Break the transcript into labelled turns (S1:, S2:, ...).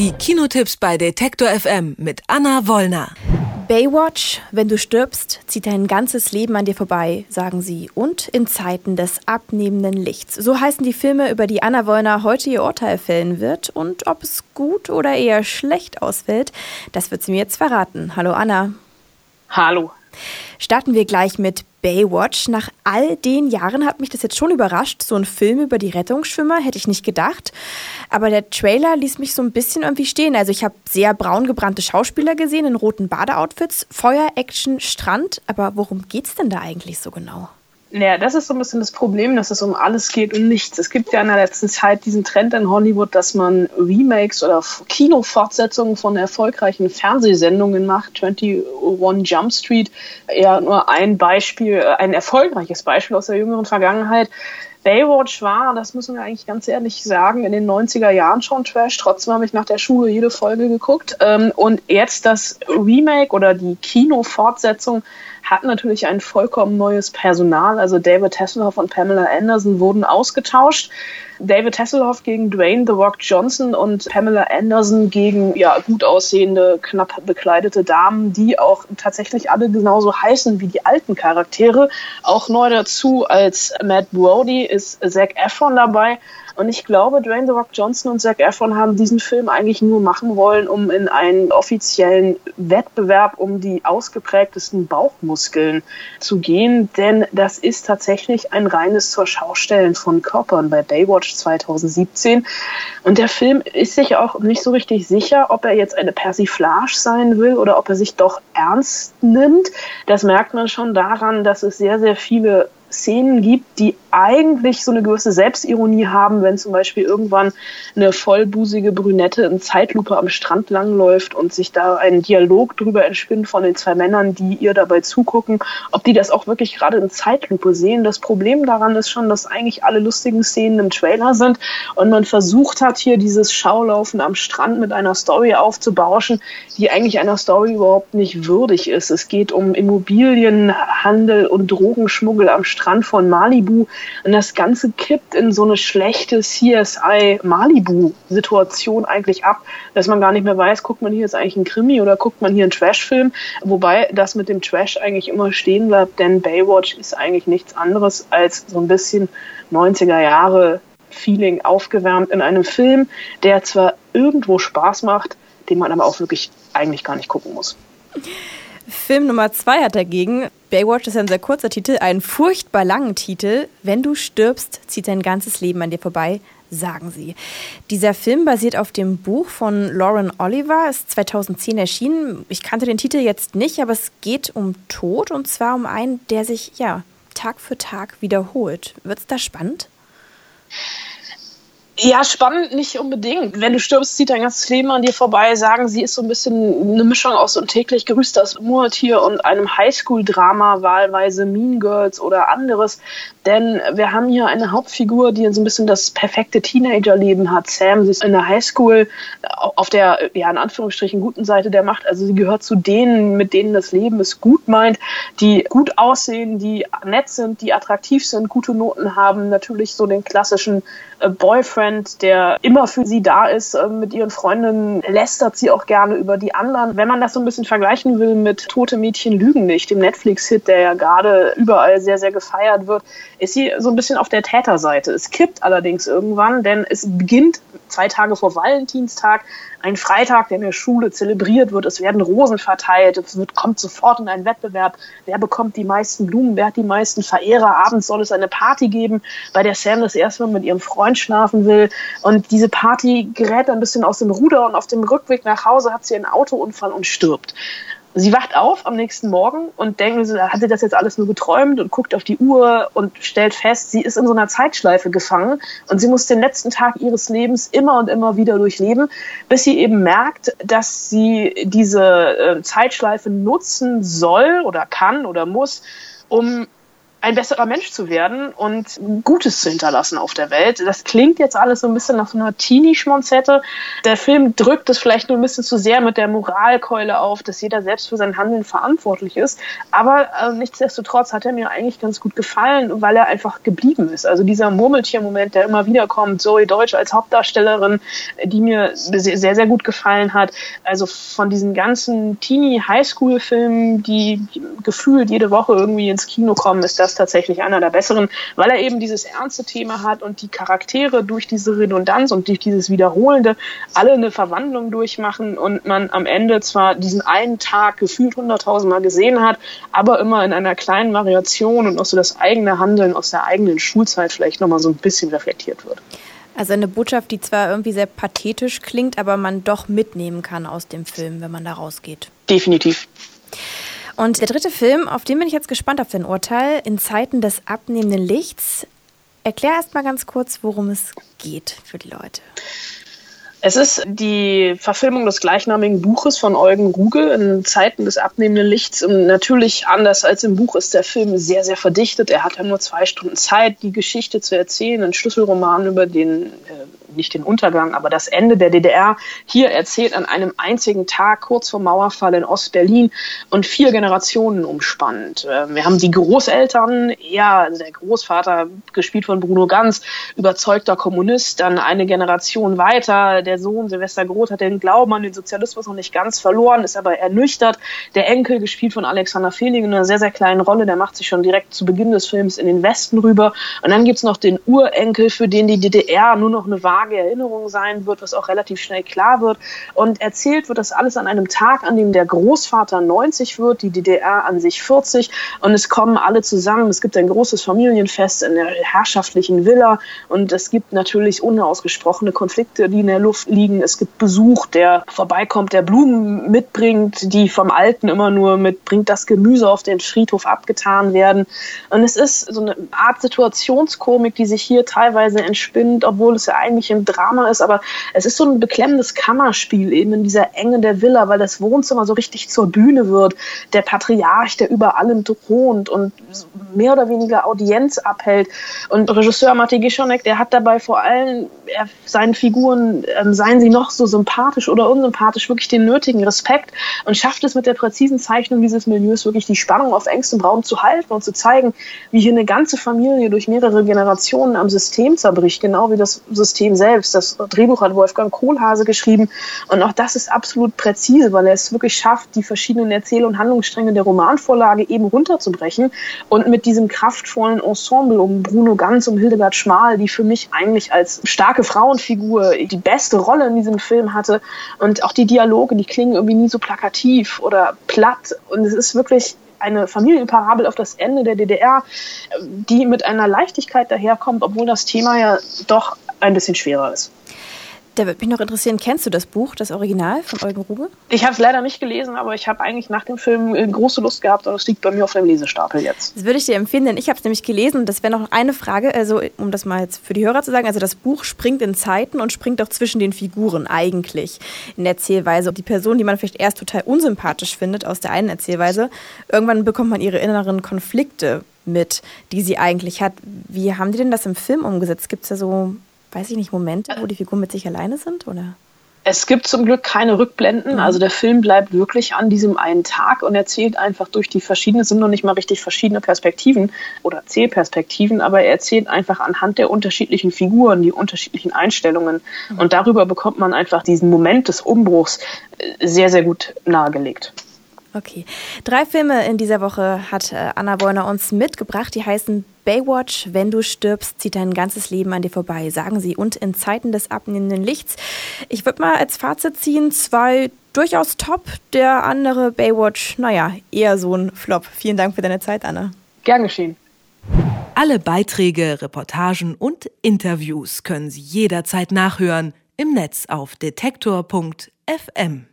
S1: Die Kinotipps bei Detektor FM mit Anna Wollner.
S2: Baywatch, wenn du stirbst, zieht dein ganzes Leben an dir vorbei, sagen sie. Und in Zeiten des abnehmenden Lichts. So heißen die Filme, über die Anna Wollner heute ihr Urteil fällen wird. Und ob es gut oder eher schlecht ausfällt, das wird sie mir jetzt verraten. Hallo Anna.
S3: Hallo.
S2: Starten wir gleich mit Baywatch. Nach all den Jahren hat mich das jetzt schon überrascht. So ein Film über die Rettungsschwimmer hätte ich nicht gedacht. Aber der Trailer ließ mich so ein bisschen irgendwie stehen. Also ich habe sehr braun gebrannte Schauspieler gesehen in roten Badeoutfits, Feuer, Action, Strand. Aber worum geht's denn da eigentlich so genau?
S3: Naja, das ist so ein bisschen das Problem, dass es um alles geht und nichts. Es gibt ja in der letzten Zeit diesen Trend in Hollywood, dass man Remakes oder Kinofortsetzungen von erfolgreichen Fernsehsendungen macht. 21 Jump Street, eher nur ein Beispiel, äh, ein erfolgreiches Beispiel aus der jüngeren Vergangenheit. Baywatch war, das müssen wir eigentlich ganz ehrlich sagen, in den 90er Jahren schon Trash. Trotzdem habe ich nach der Schule jede Folge geguckt. Ähm, und jetzt das Remake oder die Kinofortsetzung hat natürlich ein vollkommen neues Personal. Also David Hasselhoff und Pamela Anderson wurden ausgetauscht. David Hasselhoff gegen Dwayne The Rock Johnson und Pamela Anderson gegen ja gut aussehende, knapp bekleidete Damen, die auch tatsächlich alle genauso heißen wie die alten Charaktere. Auch neu dazu als Matt Brody ist Zac Efron dabei. Und ich glaube, Dwayne The Rock Johnson und Zac Efron haben diesen Film eigentlich nur machen wollen, um in einen offiziellen Wettbewerb um die ausgeprägtesten Bauchmuskeln zu gehen. Denn das ist tatsächlich ein reines zur Schaustellen von Körpern bei Baywatch 2017. Und der Film ist sich auch nicht so richtig sicher, ob er jetzt eine Persiflage sein will oder ob er sich doch ernst nimmt. Das merkt man schon daran, dass es sehr, sehr viele Szenen gibt, die eigentlich so eine gewisse Selbstironie haben, wenn zum Beispiel irgendwann eine vollbusige Brünette in Zeitlupe am Strand langläuft und sich da ein Dialog drüber entspinnt von den zwei Männern, die ihr dabei zugucken, ob die das auch wirklich gerade in Zeitlupe sehen. Das Problem daran ist schon, dass eigentlich alle lustigen Szenen im Trailer sind und man versucht hat, hier dieses Schaulaufen am Strand mit einer Story aufzubauschen, die eigentlich einer Story überhaupt nicht würdig ist. Es geht um Immobilienhandel und Drogenschmuggel am Strand Strand von Malibu. Und das Ganze kippt in so eine schlechte CSI Malibu-Situation eigentlich ab, dass man gar nicht mehr weiß, guckt man hier jetzt eigentlich einen Krimi oder guckt man hier einen Trash-Film. Wobei das mit dem Trash eigentlich immer stehen bleibt, denn Baywatch ist eigentlich nichts anderes als so ein bisschen 90er Jahre Feeling aufgewärmt in einem Film, der zwar irgendwo Spaß macht, den man aber auch wirklich eigentlich gar nicht gucken muss.
S2: Film Nummer zwei hat dagegen, Baywatch ist ein sehr kurzer Titel, einen furchtbar langen Titel. Wenn du stirbst, zieht dein ganzes Leben an dir vorbei, sagen sie. Dieser Film basiert auf dem Buch von Lauren Oliver, ist 2010 erschienen. Ich kannte den Titel jetzt nicht, aber es geht um Tod und zwar um einen, der sich ja Tag für Tag wiederholt. Wird es da spannend?
S3: Ja, spannend nicht unbedingt. Wenn du stirbst, zieht dein ganzes Leben an dir vorbei. Sagen sie, ist so ein bisschen eine Mischung aus ein täglich grüßtes Murmeltier und einem Highschool-Drama, wahlweise Mean Girls oder anderes. Denn wir haben hier eine Hauptfigur, die so ein bisschen das perfekte Teenagerleben hat. Sam, sie ist in der Highschool auf der, ja, in Anführungsstrichen guten Seite der Macht. Also sie gehört zu denen, mit denen das Leben es gut meint, die gut aussehen, die nett sind, die attraktiv sind, gute Noten haben, natürlich so den klassischen äh, Boyfriend, der immer für sie da ist, äh, mit ihren Freundinnen lästert sie auch gerne über die anderen. Wenn man das so ein bisschen vergleichen will mit Tote Mädchen lügen nicht, dem Netflix-Hit, der ja gerade überall sehr, sehr gefeiert wird, ist sie so ein bisschen auf der Täterseite. Es kippt allerdings irgendwann, denn es beginnt zwei Tage vor Valentinstag, ein Freitag, der in der Schule zelebriert wird. Es werden Rosen verteilt. Es wird, kommt sofort in einen Wettbewerb. Wer bekommt die meisten Blumen? Wer hat die meisten Verehrer? Abends soll es eine Party geben, bei der Sam das erste Mal mit ihrem Freund schlafen will. Und diese Party gerät ein bisschen aus dem Ruder und auf dem Rückweg nach Hause hat sie einen Autounfall und stirbt. Sie wacht auf am nächsten Morgen und denkt, hat sie das jetzt alles nur geträumt und guckt auf die Uhr und stellt fest, sie ist in so einer Zeitschleife gefangen und sie muss den letzten Tag ihres Lebens immer und immer wieder durchleben, bis sie eben merkt, dass sie diese äh, Zeitschleife nutzen soll oder kann oder muss, um ein besserer Mensch zu werden und Gutes zu hinterlassen auf der Welt. Das klingt jetzt alles so ein bisschen nach so einer Teenie-Schmonzette. Der Film drückt es vielleicht nur ein bisschen zu sehr mit der Moralkeule auf, dass jeder selbst für sein Handeln verantwortlich ist. Aber äh, nichtsdestotrotz hat er mir eigentlich ganz gut gefallen, weil er einfach geblieben ist. Also dieser Murmeltier-Moment, der immer wieder kommt, Zoe Deutsch als Hauptdarstellerin, die mir sehr, sehr gut gefallen hat. Also von diesen ganzen Teenie-Highschool-Filmen, die gefühlt jede Woche irgendwie ins Kino kommen, ist das das tatsächlich einer der besseren, weil er eben dieses ernste Thema hat und die Charaktere durch diese Redundanz und durch dieses Wiederholende alle eine Verwandlung durchmachen und man am Ende zwar diesen einen Tag gefühlt hunderttausendmal gesehen hat, aber immer in einer kleinen Variation und auch so das eigene Handeln aus der eigenen Schulzeit vielleicht nochmal so ein bisschen reflektiert wird.
S2: Also eine Botschaft, die zwar irgendwie sehr pathetisch klingt, aber man doch mitnehmen kann aus dem Film, wenn man da rausgeht.
S3: Definitiv.
S2: Und der dritte Film, auf den bin ich jetzt gespannt auf dein Urteil, in Zeiten des abnehmenden Lichts. Erklär erst mal ganz kurz, worum es geht für die Leute.
S3: Es ist die Verfilmung des gleichnamigen Buches von Eugen Ruge in Zeiten des abnehmenden Lichts. Und natürlich anders als im Buch ist der Film sehr, sehr verdichtet. Er hat ja nur zwei Stunden Zeit, die Geschichte zu erzählen. Ein Schlüsselroman über den äh, nicht den Untergang, aber das Ende der DDR hier erzählt an einem einzigen Tag kurz vor Mauerfall in Ostberlin und vier Generationen umspannt. Ähm, wir haben die Großeltern, ja, also der Großvater, gespielt von Bruno Ganz, überzeugter Kommunist, dann eine Generation weiter, der Sohn Silvester Groth hat den Glauben an den Sozialismus noch nicht ganz verloren, ist aber ernüchtert. Der Enkel, gespielt von Alexander Fehling, in einer sehr, sehr kleinen Rolle, der macht sich schon direkt zu Beginn des Films in den Westen rüber. Und dann gibt's noch den Urenkel, für den die DDR nur noch eine vage Erinnerung sein wird, was auch relativ schnell klar wird. Und erzählt wird das alles an einem Tag, an dem der Großvater 90 wird, die DDR an sich 40 und es kommen alle zusammen. Es gibt ein großes Familienfest in der herrschaftlichen Villa und es gibt natürlich unausgesprochene Konflikte, die in der Luft liegen. Es gibt Besuch, der vorbeikommt, der Blumen mitbringt, die vom Alten immer nur mitbringt, das Gemüse auf den Friedhof abgetan werden. Und es ist so eine Art Situationskomik, die sich hier teilweise entspinnt, obwohl es ja eigentlich ein Drama ist, aber es ist so ein beklemmendes Kammerspiel eben in dieser Enge der Villa, weil das Wohnzimmer so richtig zur Bühne wird. Der Patriarch, der über allem thront und mehr oder weniger Audienz abhält. Und Regisseur Marty Gischonek, der hat dabei vor allem seinen Figuren, ähm, seien sie noch so sympathisch oder unsympathisch, wirklich den nötigen Respekt und schafft es mit der präzisen Zeichnung dieses Milieus wirklich die Spannung auf engstem Raum zu halten und zu zeigen, wie hier eine ganze Familie durch mehrere Generationen am System zerbricht, genau wie das System selbst. Das Drehbuch hat Wolfgang Kohlhase geschrieben und auch das ist absolut präzise, weil er es wirklich schafft, die verschiedenen Erzähl- und Handlungsstränge der Romanvorlage eben runterzubrechen und mit diesem kraftvollen Ensemble um Bruno Ganz, um Hildegard Schmal, die für mich eigentlich als starke Frauenfigur die beste Rolle in diesem Film hatte und auch die Dialoge, die klingen irgendwie nie so plakativ oder platt und es ist wirklich eine Familienparabel auf das Ende der DDR, die mit einer Leichtigkeit daherkommt, obwohl das Thema ja doch ein bisschen schwerer ist.
S2: Da würde mich noch interessieren, kennst du das Buch, das Original von Eugen Ruge?
S3: Ich habe es leider nicht gelesen, aber ich habe eigentlich nach dem Film äh, große Lust gehabt und es liegt bei mir auf dem Lesestapel jetzt.
S2: Das würde ich dir empfehlen, denn ich habe es nämlich gelesen und das wäre noch eine Frage, also um das mal jetzt für die Hörer zu sagen, also das Buch springt in Zeiten und springt auch zwischen den Figuren eigentlich in der Erzählweise. Die Person, die man vielleicht erst total unsympathisch findet aus der einen Erzählweise, irgendwann bekommt man ihre inneren Konflikte mit, die sie eigentlich hat. Wie haben die denn das im Film umgesetzt? Gibt es da so weiß ich nicht, Momente, wo die Figuren mit sich alleine sind? Oder?
S3: Es gibt zum Glück keine Rückblenden. Mhm. Also der Film bleibt wirklich an diesem einen Tag und erzählt einfach durch die verschiedenen, sind noch nicht mal richtig verschiedene Perspektiven oder Zählperspektiven, aber er erzählt einfach anhand der unterschiedlichen Figuren, die unterschiedlichen Einstellungen. Mhm. Und darüber bekommt man einfach diesen Moment des Umbruchs äh, sehr, sehr gut nahegelegt.
S2: Okay. Drei Filme in dieser Woche hat äh, Anna Wollner uns mitgebracht. Die heißen Baywatch, Wenn du stirbst, zieht dein ganzes Leben an dir vorbei, sagen sie. Und in Zeiten des abnehmenden Lichts. Ich würde mal als Fazit ziehen, zwei durchaus top, der andere Baywatch, naja, eher so ein Flop. Vielen Dank für deine Zeit, Anna.
S3: Gern geschehen.
S1: Alle Beiträge, Reportagen und Interviews können Sie jederzeit nachhören im Netz auf detektor.fm.